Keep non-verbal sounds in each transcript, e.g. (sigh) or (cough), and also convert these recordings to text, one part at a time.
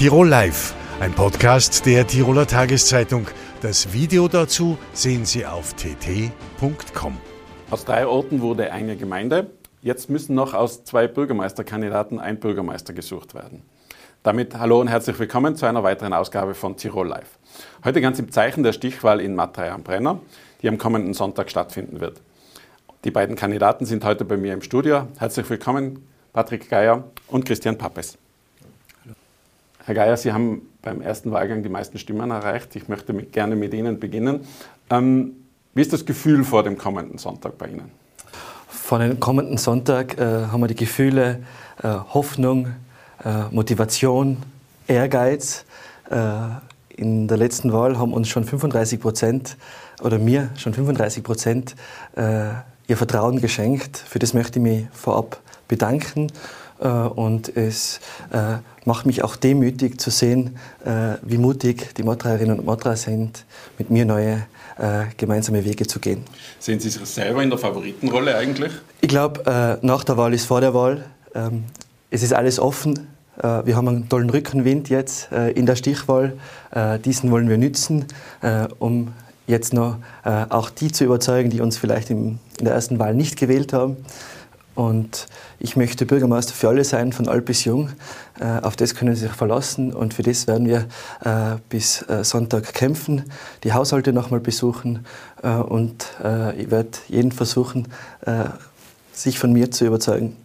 Tirol Live, ein Podcast der Tiroler Tageszeitung. Das Video dazu sehen Sie auf tt.com. Aus drei Orten wurde eine Gemeinde. Jetzt müssen noch aus zwei Bürgermeisterkandidaten ein Bürgermeister gesucht werden. Damit hallo und herzlich willkommen zu einer weiteren Ausgabe von Tirol Live. Heute ganz im Zeichen der Stichwahl in Mattei am Brenner, die am kommenden Sonntag stattfinden wird. Die beiden Kandidaten sind heute bei mir im Studio. Herzlich willkommen, Patrick Geier und Christian Pappes. Herr Geier, Sie haben beim ersten Wahlgang die meisten Stimmen erreicht. Ich möchte mit, gerne mit Ihnen beginnen. Ähm, wie ist das Gefühl vor dem kommenden Sonntag bei Ihnen? Vor dem kommenden Sonntag äh, haben wir die Gefühle äh, Hoffnung, äh, Motivation, Ehrgeiz. Äh, in der letzten Wahl haben uns schon 35 Prozent oder mir schon 35 Prozent äh, ihr Vertrauen geschenkt. Für das möchte ich mich vorab bedanken und es äh, macht mich auch demütig zu sehen, äh, wie mutig die Mottreierinnen und Mottrer sind, mit mir neue gemeinsame Wege zu gehen. Sehen Sie sich selber in der Favoritenrolle eigentlich? Ich glaube, nach der Wahl ist vor der Wahl. Ähm, es ist alles offen. Wir haben einen tollen Rückenwind jetzt in der Stichwahl. Diesen wollen wir nützen, um jetzt noch auch die zu überzeugen, die uns vielleicht in der ersten Wahl nicht gewählt haben. Und ich möchte Bürgermeister für alle sein, von alt bis jung. Äh, auf das können Sie sich verlassen und für das werden wir äh, bis äh, Sonntag kämpfen, die Haushalte nochmal besuchen und ich werde jeden versuchen, sich von mir zu überzeugen.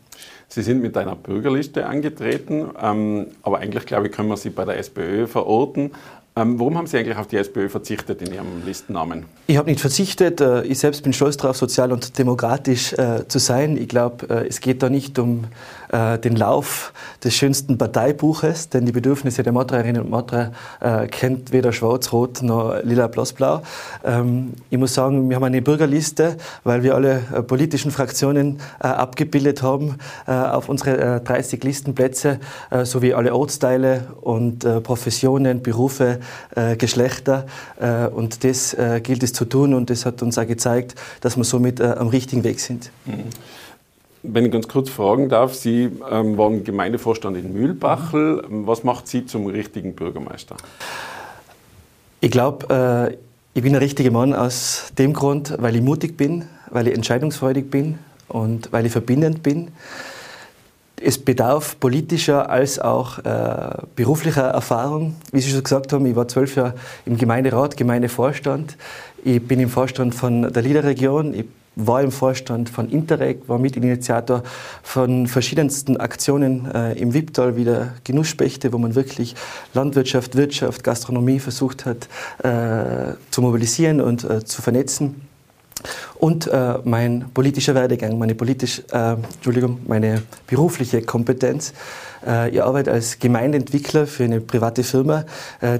Sie sind mit einer Bürgerliste angetreten, ähm, aber eigentlich glaube ich, können wir Sie bei der SPÖ verorten. Ähm, warum haben Sie eigentlich auf die SPÖ verzichtet in Ihrem Listennamen? Ich habe nicht verzichtet. Äh, ich selbst bin stolz darauf, sozial und demokratisch äh, zu sein. Ich glaube, äh, es geht da nicht um äh, den Lauf des schönsten Parteibuches, denn die Bedürfnisse der Matreierinnen und Matrer äh, kennt weder Schwarz-Rot noch Lila-Blass-Blau. Ähm, ich muss sagen, wir haben eine Bürgerliste, weil wir alle äh, politischen Fraktionen abgebildet haben auf unsere 30 Listenplätze sowie alle Ortsteile und Professionen, Berufe äh, Geschlechter. Äh, und das äh, gilt es zu tun und das hat uns auch gezeigt, dass wir somit äh, am richtigen Weg sind. Mhm. Wenn ich ganz kurz fragen darf, Sie ähm, waren Gemeindevorstand in Mühlbachel. Was macht Sie zum richtigen Bürgermeister? Ich glaube, äh, ich bin der richtige Mann aus dem Grund, weil ich mutig bin, weil ich entscheidungsfreudig bin und weil ich verbindend bin es bedarf politischer als auch äh, beruflicher Erfahrung. Wie Sie schon gesagt haben, ich war zwölf Jahre im Gemeinderat, Gemeindevorstand. Ich bin im Vorstand von der Liederregion. Ich war im Vorstand von Interreg, war Mitinitiator von verschiedensten Aktionen äh, im Wipptal wie der Genussspechte, wo man wirklich Landwirtschaft, Wirtschaft, Gastronomie versucht hat äh, zu mobilisieren und äh, zu vernetzen und äh, mein politischer Werdegang, meine, politisch, äh, Entschuldigung, meine berufliche Kompetenz. Äh, ich arbeite als Gemeindeentwickler für eine private Firma,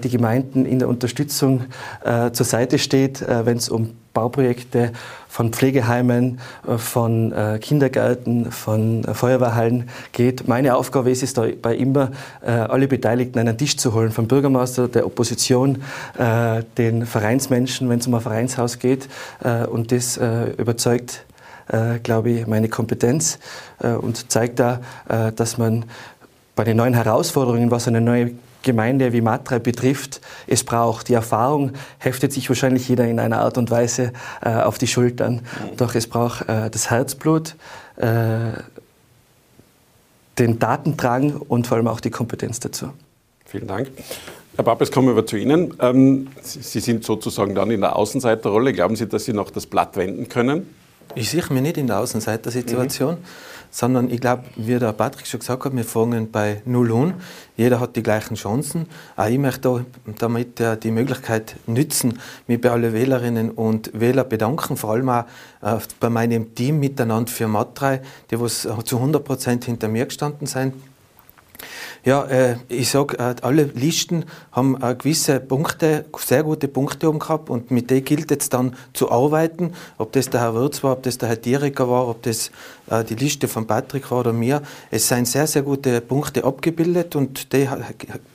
die Gemeinden in der Unterstützung zur Seite steht, wenn es um Bauprojekte von Pflegeheimen, äh, von äh, Kindergärten, von äh, Feuerwehrhallen geht. Meine Aufgabe ist es dabei immer, alle Beteiligten an einen Tisch zu holen, vom Bürgermeister, der Opposition, den Vereinsmenschen, wenn es um ein Vereinshaus geht. Und das überzeugt, glaube ich, meine Kompetenz und zeigt da, dass man bei den neuen Herausforderungen, was eine neue Gemeinde wie Matra betrifft, es braucht. Die Erfahrung heftet sich wahrscheinlich jeder in einer Art und Weise äh, auf die Schultern. Mhm. Doch es braucht äh, das Herzblut, äh, den Datendrang und vor allem auch die Kompetenz dazu. Vielen Dank. Herr Pappes, kommen wir zu Ihnen. Ähm, Sie sind sozusagen dann in der Außenseiterrolle. Glauben Sie, dass Sie noch das Blatt wenden können? Ich sehe mich nicht in der Außenseitersituation. Mhm sondern ich glaube, wie der Patrick schon gesagt hat, wir fangen bei Null an. Jeder hat die gleichen Chancen. Auch ich möchte damit die Möglichkeit nützen, mich bei allen Wählerinnen und Wählern bedanken, vor allem auch äh, bei meinem Team miteinander für Matrei, die was zu 100 Prozent hinter mir gestanden sind. Ja, äh, ich sage, äh, alle Listen haben äh, gewisse Punkte, sehr gute Punkte oben gehabt und mit denen gilt es dann zu arbeiten, ob das der Herr Wirz war, ob das der Herr Dierecker war, ob das äh, die Liste von Patrick war oder mir. Es sind sehr, sehr gute Punkte abgebildet und die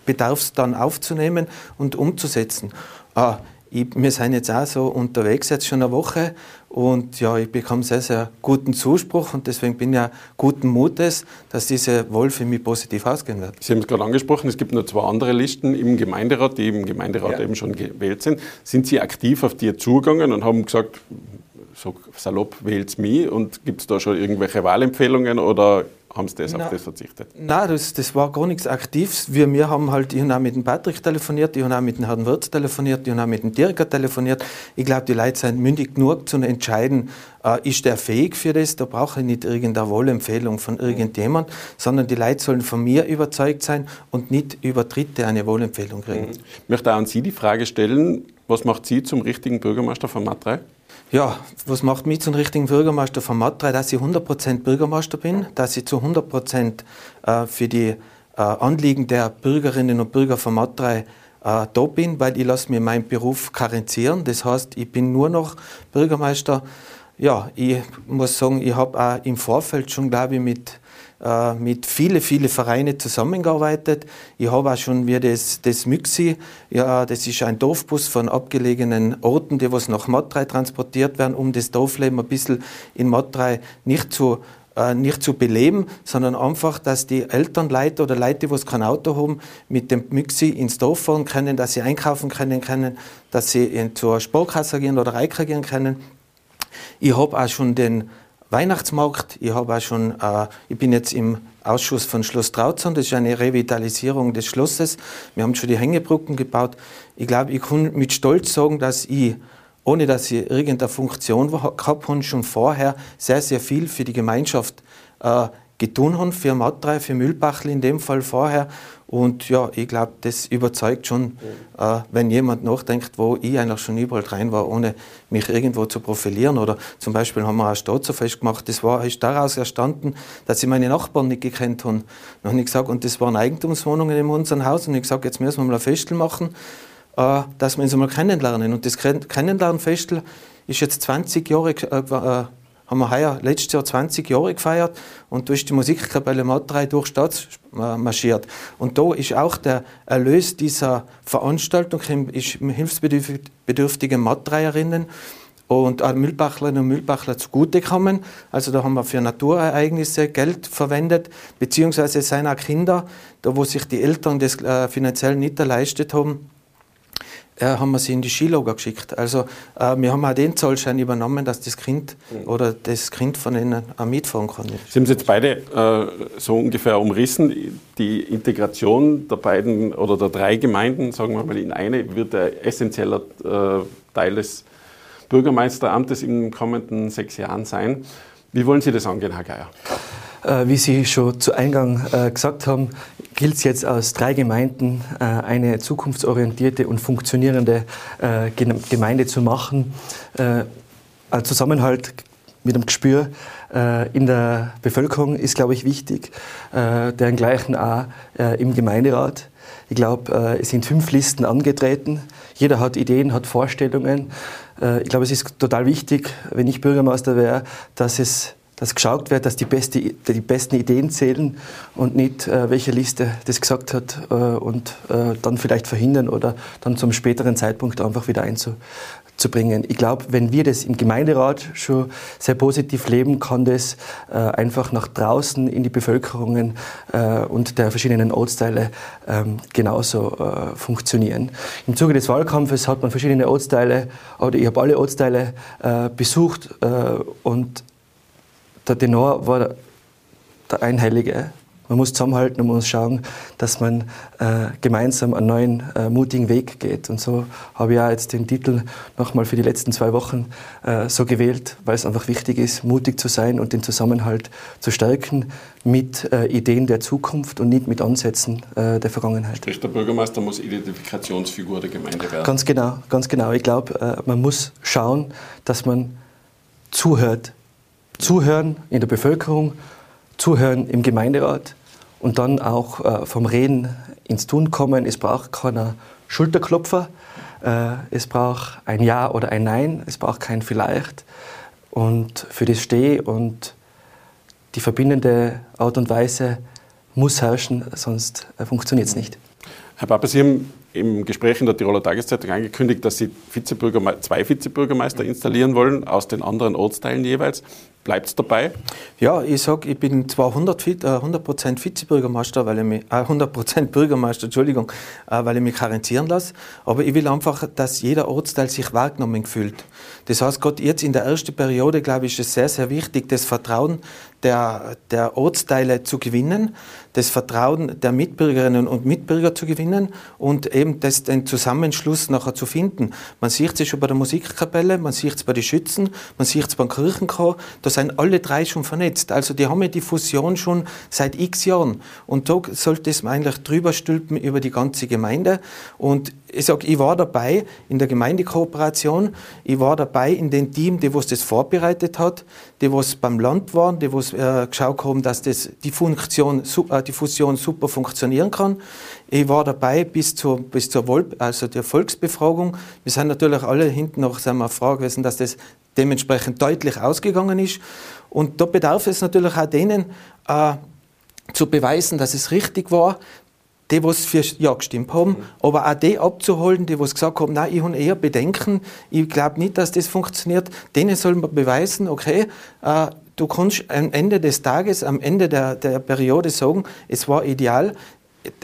bedarf es dann aufzunehmen und umzusetzen. Ah, ich, wir sind jetzt auch so unterwegs, jetzt schon eine Woche, Und ja, ich bekomme sehr, sehr guten Zuspruch und deswegen bin ich ja guten Mutes, dass diese Wahl für mich positiv ausgehen wird. Sie haben es gerade angesprochen, es gibt noch zwei andere Listen im Gemeinderat, die im Gemeinderat ja. eben schon gewählt sind. Sind Sie aktiv auf die zugegangen und haben gesagt, so salopp wählt mich und gibt es da schon irgendwelche Wahlempfehlungen oder haben Sie das, auf das verzichtet? Nein, das, das war gar nichts Aktives. Wir, wir haben halt, ich habe auch mit dem Patrick telefoniert, ich habe auch mit dem Herrn Wirth telefoniert, ich habe auch mit dem Dirker telefoniert. Ich glaube, die Leute sind mündig genug zu entscheiden, äh, ist der fähig für das? Da brauche ich nicht irgendeine Wohlempfehlung von irgendjemand, sondern die Leute sollen von mir überzeugt sein und nicht über Dritte eine Wohlempfehlung kriegen. Mhm. Ich möchte auch an Sie die Frage stellen, was macht Sie zum richtigen Bürgermeister von Matrei? Ja, was macht mich zum richtigen Bürgermeister von Matrei? Dass ich 100% Bürgermeister bin, dass ich zu 100% äh, für die äh, Anliegen der Bürgerinnen und Bürger von Matrei äh, da bin, weil ich lasse mir meinen Beruf karenzieren. Das heißt, ich bin nur noch Bürgermeister. Ja, ich muss sagen, ich habe auch im Vorfeld schon, glaube ich, mit äh, mit vielen, vielen Vereinen zusammengearbeitet. Ich habe auch schon wie das, das Müxi, ja, das ist ein Dorfbus von abgelegenen Orten, die was nach Matrei transportiert werden, um das Dorfleben ein bisschen in Matrei nicht zu äh, nicht zu beleben, sondern einfach, dass die Elternleute oder Leute, die kein Auto haben, mit dem Müxi ins Dorf fahren können, dass sie einkaufen können, können dass sie zur Sparkasse gehen oder Reika gehen können. Ich habe auch schon den Weihnachtsmarkt. Ich habe auch schon, äh, ich bin jetzt im Ausschuss von Schloss Trauzern. Das ist eine Revitalisierung des Schlosses. Wir haben schon die Hängebrücken gebaut. Ich glaube, ich kann mit Stolz sagen, dass ich, ohne dass ich irgendeine Funktion gehabt habe, schon vorher sehr, sehr viel für die Gemeinschaft äh, getan haben, für Matrei, für Mühlbachel in dem Fall vorher. Und ja, ich glaube, das überzeugt schon, äh, wenn jemand nachdenkt, wo ich eigentlich schon überall rein war, ohne mich irgendwo zu profilieren. Oder zum Beispiel haben wir ein Staatsfest gemacht, das war, ist daraus erstanden, dass ich meine Nachbarn nicht gekannt habe. Habe ich gesagt, und das waren Eigentumswohnungen in unserem Haus, und ich gesagt, jetzt müssen wir mal ein Festel machen, äh, dass wir uns mal kennenlernen. Und das Kennenlernfestel ist jetzt 20 Jahre äh, haben wir heuer letztes Jahr 20 Jahre gefeiert und ist die Musikkapelle Matrei durch Stadt marschiert. Und da ist auch der Erlös dieser Veranstaltung ist hilfsbedürftigen Matreierinnen und auch Müllbachlerinnen und Müllbachler zugutekommen. Also da haben wir für Naturereignisse Geld verwendet, beziehungsweise es sind auch Kinder, da wo sich die Eltern das äh, finanziell nicht erleistet haben, äh, haben wir sie in die Skilager geschickt. Also äh, wir haben auch den Zollschein übernommen, dass das Kind mhm. oder das Kind von ihnen auch mitfahren kann. Sie haben es jetzt beide äh, so ungefähr umrissen. Die Integration der beiden oder der drei Gemeinden, sagen wir mal in eine, wird ein essentieller äh, Teil des Bürgermeisteramtes in den kommenden sechs Jahren sein. Wie wollen Sie das angehen, Herr Geier? Äh, wie Sie schon zu Eingang äh, gesagt haben, gilt es jetzt aus drei Gemeinden äh, eine zukunftsorientierte und funktionierende Gemeinde zu machen. Ein Zusammenhalt mit dem Gespür in der Bevölkerung ist, glaube ich, wichtig. Deren gleichen auch im Gemeinderat. Ich glaube, es sind fünf Listen angetreten. Jeder hat Ideen, hat Vorstellungen. Ich glaube, es ist total wichtig, wenn ich Bürgermeister wäre, dass es dass geschaut wird, dass die, beste, die besten Ideen zählen und nicht, äh, welche Liste das gesagt hat äh, und äh, dann vielleicht verhindern oder dann zum späteren Zeitpunkt einfach wieder einzubringen. Ich glaube, wenn wir das im Gemeinderat schon sehr positiv leben, kann das äh, einfach nach draußen in die Bevölkerungen äh, und der verschiedenen Ortsteile ähm, genauso äh, funktionieren. Im Zuge des Wahlkampfes hat man verschiedene Ortsteile, oder ich habe alle Ortsteile besucht und der Tenor war der Einheilige. Man muss zusammenhalten und man muss schauen, dass man äh, gemeinsam einen neuen, äh, mutigen Weg geht. Und so habe ich auch jetzt den Titel nochmal für die letzten zwei Wochen äh, so gewählt, weil es einfach wichtig ist, mutig zu sein und den Zusammenhalt zu stärken mit äh, Ideen der Zukunft und nicht mit Ansätzen äh, der Vergangenheit. Sprich, der Bürgermeister muss Identifikationsfigur der Gemeinde werden. Ganz genau, ganz genau. Ich glaube, äh, man muss schauen, dass man zuhört Zuhören in der Bevölkerung, Zuhören im Gemeinderat und dann auch äh, vom Reden ins Tun kommen. Es braucht keiner Schulterklopfer, äh, es braucht ein Ja oder ein Nein, es braucht kein Vielleicht. Und für das stehe und die verbindende Art und Weise muss herrschen, sonst äh, funktioniert es nicht. Herr Papa, Sie haben im Gespräch in der Tiroler Tageszeitung angekündigt, dass Sie Vizebürgerme zwei Vizebürgermeister installieren wollen, aus den anderen Ortsteilen jeweils. Bleibt es dabei? Ja, ich sage, ich bin zwar 100, äh, 100% Vizebürgermeister, weil ich mich, äh, 100% (laughs) Bürgermeister, Entschuldigung, äh, weil ich mich karenzieren lasse, aber ich will einfach, dass jeder Ortsteil sich wahrgenommen fühlt. Das heißt, gerade jetzt in der ersten Periode, glaube ich, ist es sehr, sehr wichtig, das Vertrauen der, der Ortsteile zu gewinnen, das Vertrauen der Mitbürgerinnen und Mitbürger zu gewinnen und eben das, den Zusammenschluss nachher zu finden. Man sieht es schon bei der Musikkapelle, man sieht es bei den Schützen, man sieht es beim Kirchenchor, da sind alle drei schon vernetzt. Also die haben ja die Fusion schon seit x Jahren. Und da sollte es eigentlich drüber stülpen über die ganze Gemeinde. Und ich sage, ich war dabei in der Gemeindekooperation, ich war dabei in dem Team, die was das vorbereitet hat, die was beim Land waren, die was äh, geschaut haben, dass das, die, Funktion, äh, die Fusion super funktionieren kann. Ich war dabei bis zur, bis zur Vol also der Volksbefragung. Wir sind natürlich alle hinten noch sagen wir, Frage gewesen, dass das dementsprechend deutlich ausgegangen ist. Und da bedarf es natürlich auch denen, äh, zu beweisen, dass es richtig war, die, was für Ja gestimmt haben, aber auch die abzuholen, die, was gesagt haben, nein, ich habe eher Bedenken, ich glaube nicht, dass das funktioniert, denen soll man beweisen, okay, äh, du kannst am Ende des Tages, am Ende der, der Periode sagen, es war ideal,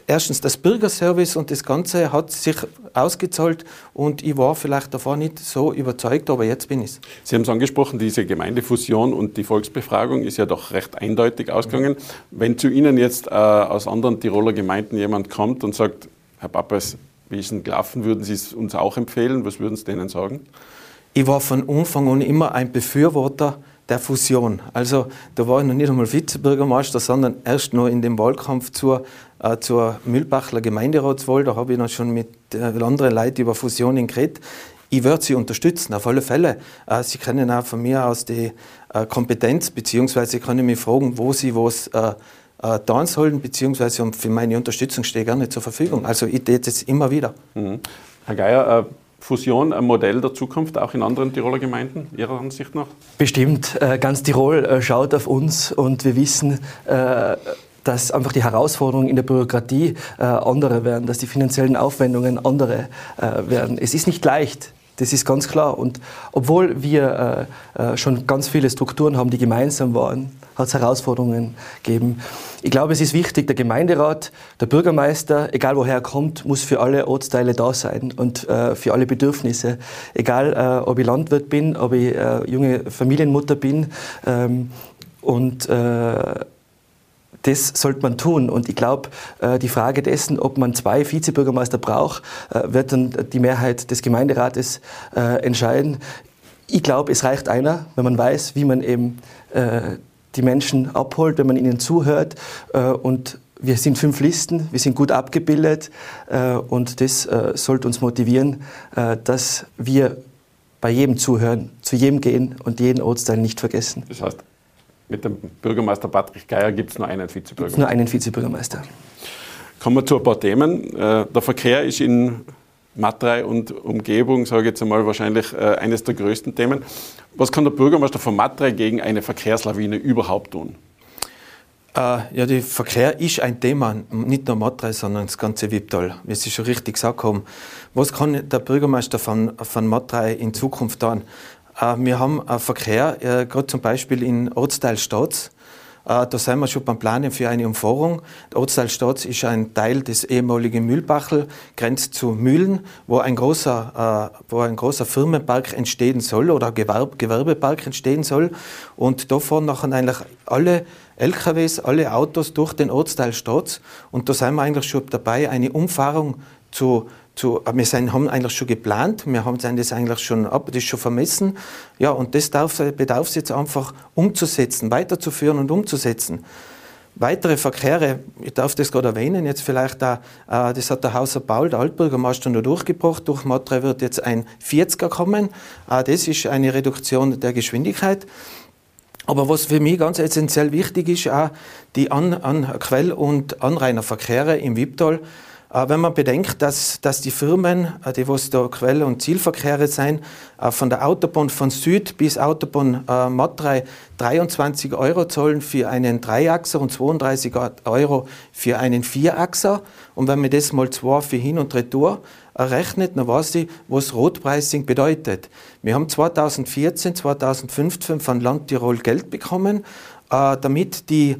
erstens das Bürgerservice und das Ganze hat sich ausgezahlt und ich war vielleicht davor nicht so überzeugt, aber jetzt bin ich Sie haben es angesprochen, diese Gemeindefusion und die Volksbefragung ist ja doch recht eindeutig ausgegangen. Wenn zu Ihnen jetzt äh, aus anderen Tiroler Gemeinden jemand kommt und sagt, Herr Pappes, wie ist denn gelaufen, würden Sie es uns auch empfehlen? Was würden Sie denen sagen? Ich war von Anfang an immer ein Befürworter der Fusion. Also da war ich noch nicht einmal Vizebürgermeister, sondern erst noch in dem Wahlkampf zur, äh, zur Mühlbachler Gemeinderatswahl. Da habe ich dann schon mit äh, anderen Leuten über Fusionen geredet. Ich würde Sie unterstützen, auf alle Fälle. Äh, Sie können auch von mir aus die äh, Kompetenz, beziehungsweise können mich fragen, wo Sie was äh, äh, tun sollen, beziehungsweise für meine Unterstützung stehe ich gerne zur Verfügung. Also ich tue das immer wieder. Mhm. Herr Geier, äh, Fusion ein Modell der Zukunft auch in anderen Tiroler Gemeinden, Ihrer Ansicht nach? Bestimmt. Äh, ganz Tirol äh, schaut auf uns und wir wissen, äh, dass einfach die Herausforderungen in der Bürokratie andere werden, dass die finanziellen Aufwendungen andere werden. Es ist nicht leicht. Das ist ganz klar. Und obwohl wir schon ganz viele Strukturen haben, die gemeinsam waren, hat es Herausforderungen gegeben. Ich glaube, es ist wichtig, der Gemeinderat, der Bürgermeister, egal woher er kommt, muss für alle Ortsteile da sein und äh, für alle Bedürfnisse. Egal, äh, ob ich Landwirt bin, ob ich äh, junge Familienmutter bin. Ähm, und äh, das sollte man tun. Und ich glaube, äh, die Frage dessen, ob man zwei Vizebürgermeister braucht, äh, wird dann die Mehrheit des Gemeinderates entscheiden. Ich glaube, es reicht einer, wenn man weiß, wie man eben die Menschen abholt, wenn man ihnen zuhört. Äh, und wir sind fünf Listen, wir sind gut abgebildet äh, und das äh, sollte uns motivieren, dass wir bei jedem zuhören, zu jedem gehen und jeden Ortsteil nicht vergessen. Das heißt, mit dem Bürgermeister Patrick Geier gibt es nur einen Vizebürgermeister? Nur einen Vizebürgermeister. Kommen wir zu ein paar Themen. Der Verkehr ist in Matrei und Umgebung, sage ich jetzt einmal, wahrscheinlich äh, eines der größten Themen. Was kann der Bürgermeister von Matrei gegen eine Verkehrslawine überhaupt tun? Äh, ja, der Verkehr ist ein Thema, nicht nur Matrei, sondern das ganze Wipptal, wie Sie schon richtig gesagt haben. Was kann der Bürgermeister von, von Matrei in Zukunft tun? Äh, wir haben Verkehr, äh, gerade zum Beispiel in Ortsteil äh, da sind wir schon beim Planen für eine Umfahrung. Der Ortsteil Stotz ist ein Teil des ehemaligen Mühlbachel, grenzt zu Mühlen, wo ein großer, äh, wo ein großer Firmenpark entstehen soll oder Gewerb Gewerbepark entstehen soll. Und da fahren nachher eigentlich alle LKWs, alle Autos durch den Ortsteil Stotz. Und da sind wir eigentlich schon dabei, eine Umfahrung zu zu, wir sind, haben eigentlich schon geplant, wir haben das eigentlich schon ab, das ist schon vermessen. Ja, und das darf, bedarf es jetzt einfach umzusetzen, weiterzuführen und umzusetzen. Weitere Verkehre, ich darf das gerade erwähnen, jetzt vielleicht da, äh, das hat der Hauser Paul, der Altbürgermeister, noch durchgebracht. Durch Matre wird jetzt ein 40er kommen. Äh, das ist eine Reduktion der Geschwindigkeit. Aber was für mich ganz essentiell wichtig ist, auch die An An Quell- und Anrainerverkehre im Wipptal Äh, wenn man bedenkt, dass, dass die Firmen, äh, die was da Quelle- und Zielverkehre sind, äh, von der Autobahn von Süd bis Autobahn Matrei 23 Euro zahlen für einen Dreiachser und 32 Euro für einen Vierachser. Und wenn man das mal zwei für Hin- und Retour rechnet, dann weiß ich, was Rotpricing bedeutet. Wir haben 2014, 2015 von Land Tirol Geld bekommen, damit die äh, äh,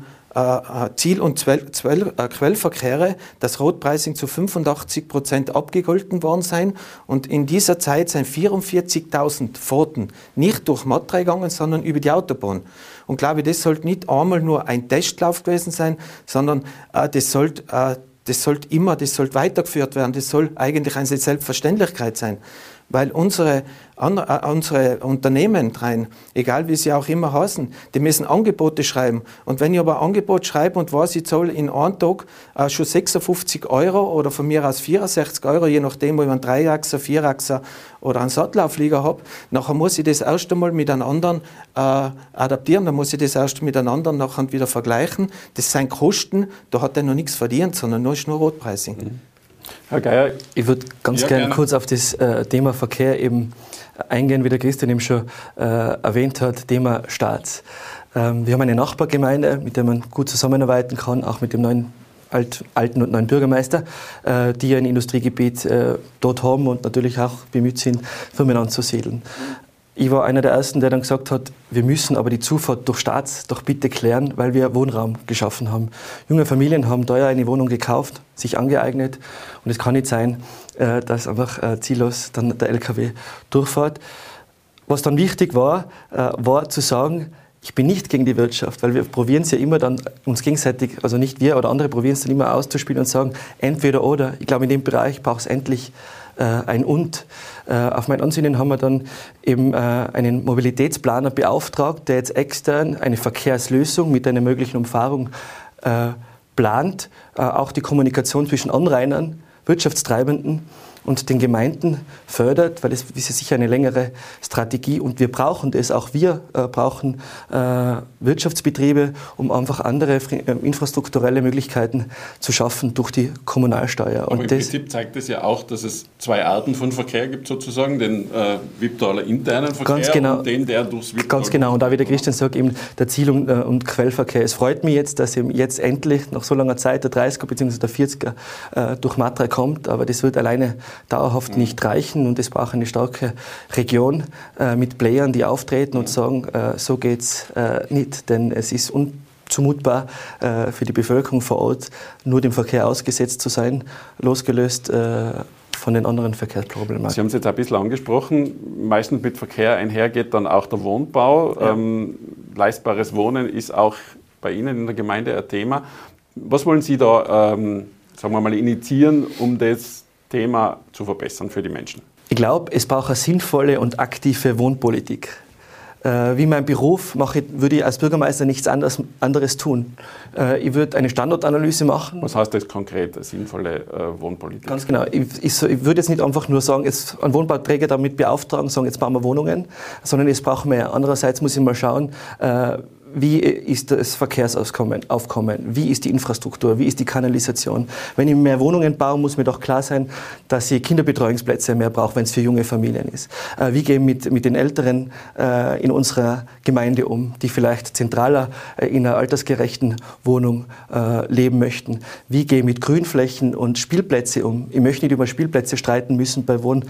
Ziel- und Zwell, Zwell, äh, Quellverkehre das Rotpricing zu 85 Prozent abgegolten worden sein. Und in dieser Zeit sind 44.000 Fahrten nicht durch Matrei gegangen, sondern über die Autobahn. Und glaube ich, das sollte nicht einmal nur ein Testlauf gewesen sein, sondern äh, das sollte äh, das sollte immer, das sollte weitergeführt werden. Das soll eigentlich eine Selbstverständlichkeit sein weil unsere, äh, unsere Unternehmen rein, egal wie sie auch immer heißen, die müssen Angebote schreiben. Und wenn ich aber ein Angebot schreibe und weiß, ich zahle in einem Tag äh, schon 56 Euro oder von mir aus 64 Euro, je nachdem, ob ich einen Dreiachser, Vierachser oder einen Sattelauflieger habe, nachher muss ich das erst einmal mit einem anderen äh, adaptieren, dann muss ich das erst mit einem anderen nachher wieder vergleichen. Das sind Kosten, da hat er noch nichts verdient, sondern nur ist nur Rotpricing. Mhm. Herr Geier, ich würde ganz ja, gerne, kurz auf das äh, Thema Verkehr eben eingehen, wie der Christian eben schon äh, erwähnt hat, Thema Staats. Ähm, wir haben eine Nachbargemeinde, mit der man gut zusammenarbeiten kann, auch mit dem neuen alt, alten und neuen Bürgermeister, äh, die ein Industriegebiet äh, dort haben und natürlich auch bemüht sind, Firmen anzusiedeln. Ich war einer der Ersten, der dann gesagt hat, wir müssen aber die Zufahrt durch Staats doch bitte klären, weil wir Wohnraum geschaffen haben. Junge Familien haben teuer eine Wohnung gekauft, sich angeeignet und es kann nicht sein, äh, dass einfach äh, ziellos dann der LKW durchfährt. Was dann wichtig war, äh, war zu sagen, ich bin nicht gegen die Wirtschaft, weil wir probieren es ja immer dann uns gegenseitig, also nicht wir oder andere probieren es dann immer auszuspielen und sagen, entweder oder. Ich glaube, in dem Bereich braucht es endlich ein Und. Äh, auf mein Ansinnen haben wir dann eben äh, einen Mobilitätsplaner beauftragt, der jetzt extern eine Verkehrslösung mit einer möglichen Umfahrung plant, auch die Kommunikation zwischen Anrainern, Wirtschaftstreibenden und den Gemeinden fördert, weil es ist sicher eine längere Strategie und wir brauchen das, auch wir äh, brauchen äh, Wirtschaftsbetriebe, um einfach andere äh, infrastrukturelle Möglichkeiten zu schaffen durch die Kommunalsteuer. Aber und im Prinzip zeigt es ja auch, dass es zwei Arten von Verkehr gibt sozusagen, den äh, Wiptaler internen Verkehr ganz genau, und den, der durchs Wiptal Ganz genau, und da wie der Christian sagt, eben der Ziel- und, äh, und, Quellverkehr. Es freut mich jetzt, dass eben jetzt endlich nach so langer Zeit der 30er bzw. der 40er äh, durch Matra kommt, aber das wird alleine dauerhaft nicht reichen und es braucht eine starke Region äh, mit Playern, die auftreten und sagen, äh, so geht's äh, nicht, denn es ist unzumutbar äh, für die Bevölkerung vor Ort, nur dem Verkehr ausgesetzt zu sein, losgelöst äh, von den anderen Verkehrsproblemen. Sie haben es jetzt ein bisschen angesprochen. Meistens mit Verkehr einhergeht dann auch der Wohnbau. Ja. Ähm, leistbares Wohnen ist auch bei Ihnen in der Gemeinde ein Thema. Was wollen Sie da, ähm, sagen wir mal, initiieren, um das Thema zu verbessern für die Menschen? Ich glaube, es braucht eine sinnvolle und aktive Wohnpolitik. Äh, wie mein Beruf mache, würde ich als Bürgermeister nichts anderes, anderes tun. Äh, ich würde eine Standortanalyse machen. Was heißt das konkret, sinnvolle äh, Wohnpolitik? Ganz genau. Ich, ich, ich, würde jetzt nicht einfach nur sagen, jetzt einen Wohnbauträger damit beauftragen, sagen, jetzt bauen wir Wohnungen, sondern es braucht mehr. Andererseits muss ich mal schauen, wie ist das Verkehrsaufkommen, wie ist die Infrastruktur, wie ist die Kanalisation. Wenn ich mehr Wohnungen baue, muss mir doch klar sein, dass ich Kinderbetreuungsplätze mehr brauche, wenn es für junge Familien ist. Äh, wie gehen mit, mit den Älteren äh, in unserer Gemeinde um, die vielleicht zentraler äh, in einer altersgerechten Wohnung leben möchten? Wie gehe ich mit Grünflächen und Spielplätze um? Ich möchte nicht über Spielplätze streiten müssen bei Wohn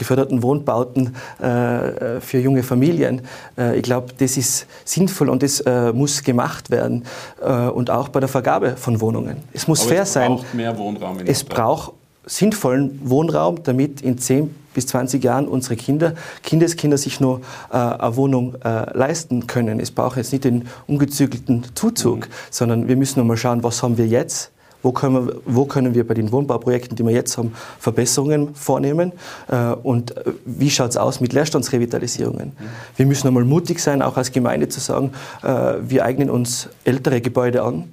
geförderten Wohnbauten äh, für junge Familien. Äh, ich glaube, das ist sinnvoll und das äh, muss gemacht werden. Äh, und auch bei der Vergabe von Wohnungen. Es muss Aber fair sein. Es braucht mehr Wohnraum. In es braucht sinnvollen Wohnraum, damit in 10 bis 20 Jahren unsere Kinder, Kindeskinder sich nur äh, eine Wohnung äh, leisten können. Es braucht jetzt nicht den ungezügelten Zuzug, mhm. sondern wir müssen nur mal schauen, was haben wir jetzt wo können, wir, wo können wir bei den Wohnbauprojekten, die wir jetzt haben, Verbesserungen vornehmen? Äh, und äh, wie schaut es aus mit Leerstandsrevitalisierungen? Mhm. Wir müssen einmal mutig sein, auch als Gemeinde zu sagen, äh, wir eignen uns ältere Gebäude an.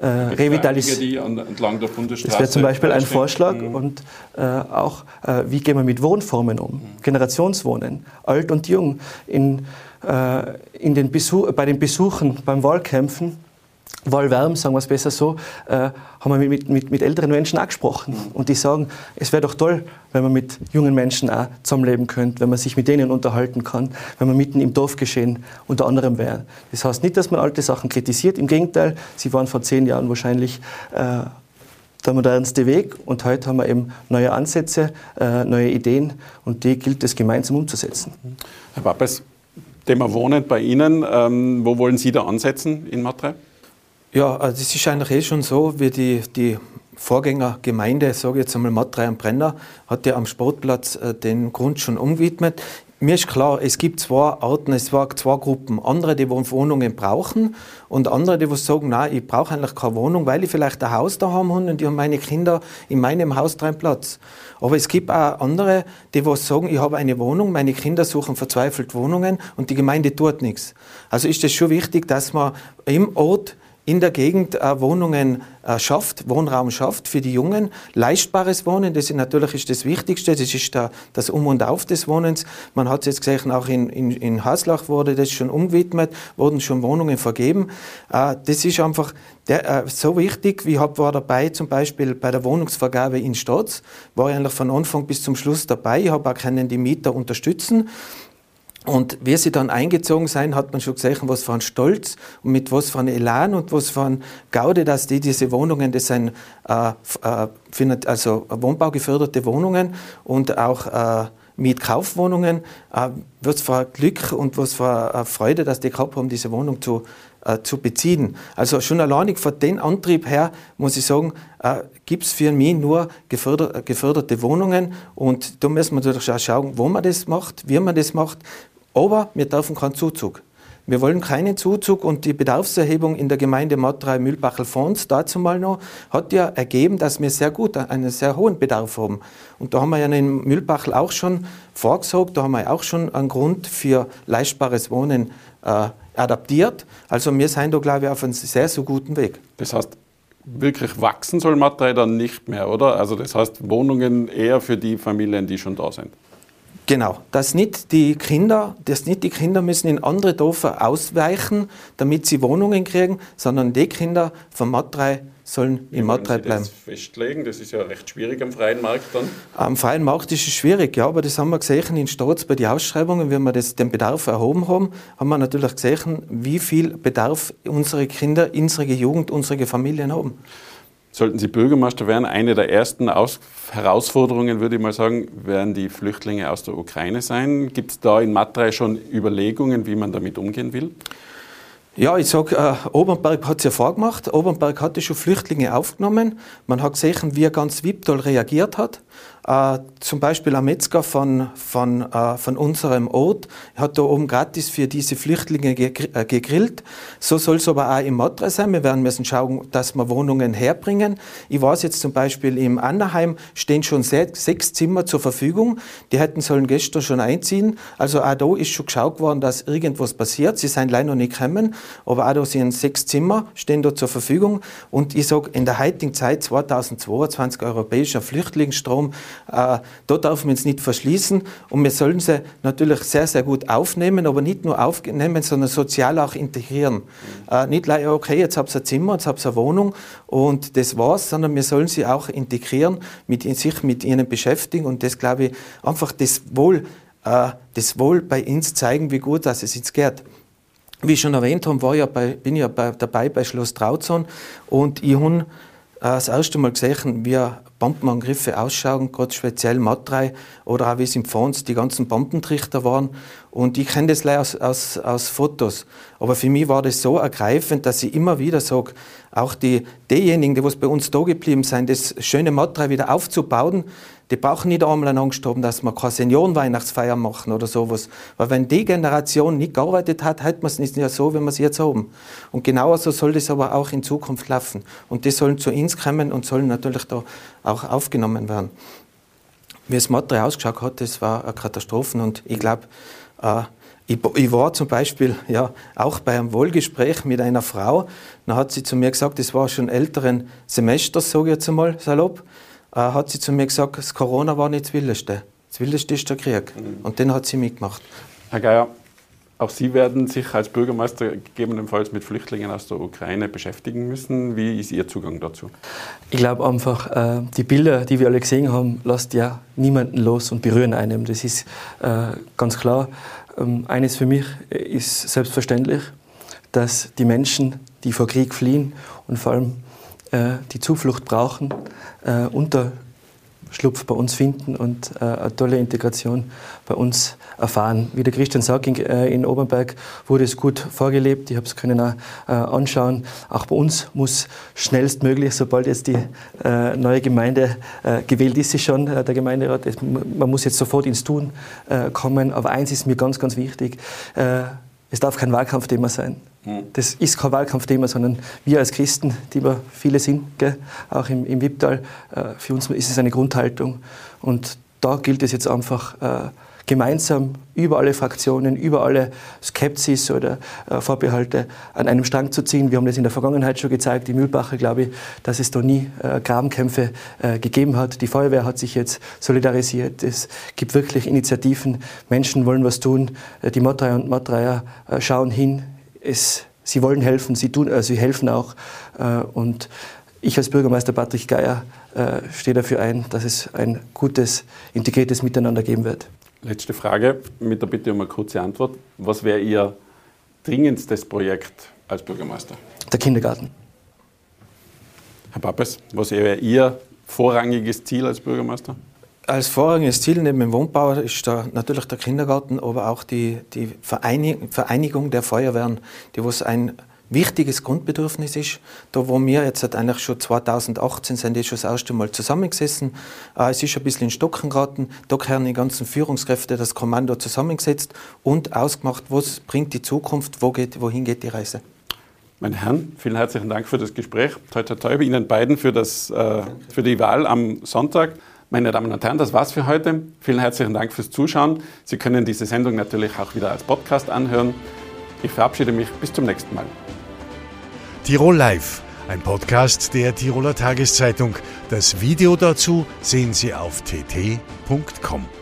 Äh, revitalisieren. entlang der Bundesstraße. Das wäre zum Beispiel ein Vorschlag. Mhm. Und äh, auch, äh, wie gehen wir mit Wohnformen um? Mhm. Generationswohnen, alt und jung. In, in den Besuch, bei den Besuchen, beim Wahlkämpfen Wahlwärm, sagen wir es besser so, äh, haben wir mit, mit, mit älteren Menschen auch gesprochen. Und die sagen, es wäre doch toll, wenn man mit jungen Menschen auch zusammenleben könnte, wenn man sich mit denen unterhalten kann, wenn man mitten im Dorfgeschehen unter anderem wäre. Das heißt nicht, dass man alte Sachen kritisiert, im Gegenteil, sie waren vor zehn Jahren wahrscheinlich äh, der modernste Weg und heute haben wir eben neue Ansätze, äh, neue Ideen und die gilt es gemeinsam umzusetzen. Herr Pappes, Thema Wohnen bei Ihnen, ähm, wo wollen Sie da ansetzen in Matrei? Ja, also es ist eigentlich eh schon so, wie die, die Vorgängergemeinde, sage ich jetzt einmal Matrei am Brenner, hat ja am Sportplatz äh, den Grund schon umgewidmet. Mir ist klar, es gibt zwei Arten, es waren zwei Gruppen. Andere, die Wohnungen brauchen und andere, die sagen, nein, ich brauche eigentlich keine Wohnung, weil ich vielleicht ein Haus da haben und ich habe meine Kinder in meinem Haus drin Platz. Aber es gibt auch andere, die sagen, ich habe eine Wohnung, meine Kinder suchen verzweifelt Wohnungen und die Gemeinde tut nichts. Also ist es schon wichtig, dass man im Ort in der Gegend äh, Wohnungen äh, schafft, Wohnraum schafft für die Jungen. Leistbares Wohnen, das ist natürlich ist das Wichtigste, das ist der, das Um und Auf des Wohnens. Man hat es jetzt gesehen, auch in, in, in Haslach wurde das schon umgewidmet, wurden schon Wohnungen vergeben. Äh, das ist einfach der, äh, so wichtig. Ich war dabei zum Beispiel bei der Wohnungsvergabe in Stotz, war ich eigentlich von Anfang bis zum Schluss dabei. Ich habe auch können die Mieter unterstützen. Und wie sie dann eingezogen sind, hat man schon gesehen, was für ein Stolz und mit was für einem Elan und was für ein Gaude, dass die diese Wohnungen, das sind äh, äh, also wohnbaugeförderte Wohnungen und auch äh, Mietkaufwohnungen, äh, was für ein Glück und was für eine Freude, dass die gehabt haben, diese Wohnung zu, äh, zu beziehen. Also schon alleinig von dem Antrieb her, muss ich sagen, äh, gibt es für mich nur geförderte, geförderte Wohnungen und da müssen wir natürlich auch schauen, wo man das macht, wie man das macht, aber wir dürfen keinen Zuzug. Wir wollen keinen Zuzug und die Bedarfserhebung in der Gemeinde Matrei Mühlbachel-Fons dazu mal noch hat ja ergeben, dass wir sehr gut einen sehr hohen Bedarf haben. Und da haben wir ja in Mühlbachel auch schon vorgesorgt, da haben wir auch schon einen Grund für leistbares Wohnen äh, adaptiert. Also wir sind da, glaube ich, auf einem sehr, sehr guten Weg. Das heißt, wirklich wachsen soll Matrei dann nicht mehr, oder? Also das heißt, Wohnungen eher für die Familien, die schon da sind. Genau, dass nicht die Kinder, dass nicht die Kinder müssen in andere Dörfer ausweichen, damit sie Wohnungen kriegen, sondern die Kinder von Matrei sollen in Matrei bleiben. Das festlegen, das ist ja recht schwierig am freien Markt dann. Am freien Markt ist es schwierig, ja, aber das haben wir gesehen in Stolz bei den Ausschreibungen, wenn wir das, den Bedarf erhoben haben, haben wir natürlich gesehen, wie viel Bedarf unsere Kinder, unsere Jugend, unsere Familien haben. Sollten Sie Bürgermeister werden, eine der ersten Aus Herausforderungen, würde ich mal sagen, werden die Flüchtlinge aus der Ukraine sein. Gibt es da in Matrei schon Überlegungen, wie man damit umgehen will? Ja, ich sage, äh, Obernberg hat es ja vorgemacht. Obernberg hatte schon Flüchtlinge aufgenommen. Man hat gesehen, wie er ganz Wipptal reagiert hat. Äh, zum Beispiel ein Metzger von, von, äh, von unserem Ort hat da oben gratis für diese Flüchtlinge äh, gegrillt. So soll es aber auch im Matra sein. Wir werden müssen schauen, dass wir Wohnungen herbringen. Ich weiß jetzt zum Beispiel im Annaheim stehen schon sechs Zimmer zur Verfügung. Die hätten sollen gestern schon einziehen. Also auch da ist schon geschaut worden, dass irgendwas passiert. Sie sind leider noch nicht gekommen, aber auch da sind sechs Zimmer, stehen da zur Verfügung. Und ich sage, in der heutigen Zeit, 2022, europäischer Flüchtlingsstrom, äh, da darf man es nicht verschließen und wir sollen sie natürlich sehr, sehr gut aufnehmen, aber nicht nur aufnehmen, sondern sozial auch integrieren. Mhm. Äh, nicht gleich, okay, jetzt habt ihr ein Zimmer, jetzt habt ihr eine Wohnung und das war's, sondern wir sollen sie auch integrieren, mit, sich mit ihnen beschäftigen und das, glaube ich, einfach das Wohl, äh, das Wohl bei uns zeigen, wie gut dass es uns geht. Wie ich schon erwähnt habe, war ja bei, bin ich ja bei, dabei bei Schloss Trauzon und ich habe das erste Mal gesehen, wie Bombenangriffe ausschauen, gerade speziell Matrei oder auch wie es im Fons die ganzen Bombentrichter waren. Und ich kenne das aus, aus, aus Fotos. Aber für mich war das so ergreifend, dass ich immer wieder sage, auch die, diejenigen, die was bei uns da geblieben sind, das schöne Matrei wieder aufzubauen, die brauchen nicht einmal Angst haben, dass wir keine Seniorenweihnachtsfeier machen oder sowas. Weil wenn die Generation nicht gearbeitet hat, hätte man es nicht so, wie wir es jetzt haben. Und genauso soll das aber auch in Zukunft laufen. Und die sollen zu uns kommen und sollen natürlich da auch aufgenommen werden. Wie das Material ausgeschaut hat, das war eine Katastrophe. Und ich glaube, äh, ich, ich, war zum Beispiel ja, auch bei einem Wohlgespräch mit einer Frau. Da hat sie zu mir gesagt, das war schon älteren Semester, sage ich jetzt einmal salopp äh, hat sie zu mir gesagt, das Corona war nicht das Wildeste. Das Wildeste ist der Krieg. Mhm. Und den hat sie mitgemacht. Herr Geier, Auch Sie werden sich als Bürgermeister gegebenenfalls mit Flüchtlingen aus der Ukraine beschäftigen müssen. Wie ist Ihr Zugang dazu? Ich glaube einfach, äh, die Bilder, die wir alle gesehen haben, lassen ja niemanden los und berühren einen. Das ist äh, ganz klar. Ähm, eines für mich ist selbstverständlich, dass die Menschen, die vor Krieg fliehen und vor allem äh, die Zuflucht brauchen, unter Schlupf bei uns finden und äh, eine tolle Integration bei uns erfahren. Wie der Christian sagt, in, äh, in Obernberg wurde es gut vorgelebt. Ich habe es können auch, äh, anschauen. Auch bei uns muss schnellstmöglich, sobald jetzt die äh, neue Gemeinde äh, gewählt ist, sie schon äh, der Gemeinderat. Es, man muss jetzt sofort ins Tun kommen. Aber eins ist mir ganz, ganz wichtig: Es darf kein Wahlkampfthema sein. Das ist kein Wahlkampfthema, sondern wir als Christen, die wir viele sind, gell, auch im, im Wipptal, äh, für uns ist es eine Grundhaltung. Und da gilt es jetzt einfach, äh, gemeinsam über alle Fraktionen, über alle Skepsis oder äh, Vorbehalte an einem Strang zu ziehen. Wir haben das in der Vergangenheit schon gezeigt, die Mühlbacher, glaube ich, dass es da nie äh, Grabenkämpfe äh, gegeben hat. Die Feuerwehr hat sich jetzt solidarisiert. Es gibt wirklich Initiativen. Menschen wollen was tun. Äh, die Mottreier und Mottreier äh, schauen hin es, sie wollen helfen, sie, tun, äh, sie helfen auch. Äh, und ich als Bürgermeister Patrick Geier äh, stehe dafür ein, dass es ein gutes, integriertes Miteinander geben wird. Letzte Frage mit der Bitte um eine kurze Antwort. Was wäre Ihr dringendstes Projekt als Bürgermeister? Der Kindergarten. Herr Pappes, was wäre Ihr vorrangiges Ziel als Bürgermeister? Als vorrangiges Ziel neben dem Wohnbau ist da natürlich der Kindergarten, aber auch die, die Vereinigung der Feuerwehren, die was ein wichtiges Grundbedürfnis ist. Da, wo wir jetzt eigentlich schon 2018 sind, jetzt schon das erste Mal zusammengesessen. Äh, es ist ein bisschen in Stocken geraten. Da haben die ganzen Führungskräfte das Kommando zusammengesetzt und ausgemacht, was bringt die Zukunft, wo geht, wohin geht die Reise. Meine Herren, vielen herzlichen Dank für das Gespräch. Toi, toi, toi, Ihnen beiden für, das, äh, für die Wahl am Sonntag. Meine Damen und Herren, das war's für heute. Vielen herzlichen Dank fürs Zuschauen. Sie können diese Sendung natürlich auch wieder als Podcast anhören. Ich verabschiede mich. Bis zum nächsten Mal. Tirol Live, ein Podcast der Tiroler Tageszeitung. Das Video dazu sehen Sie auf tt.com.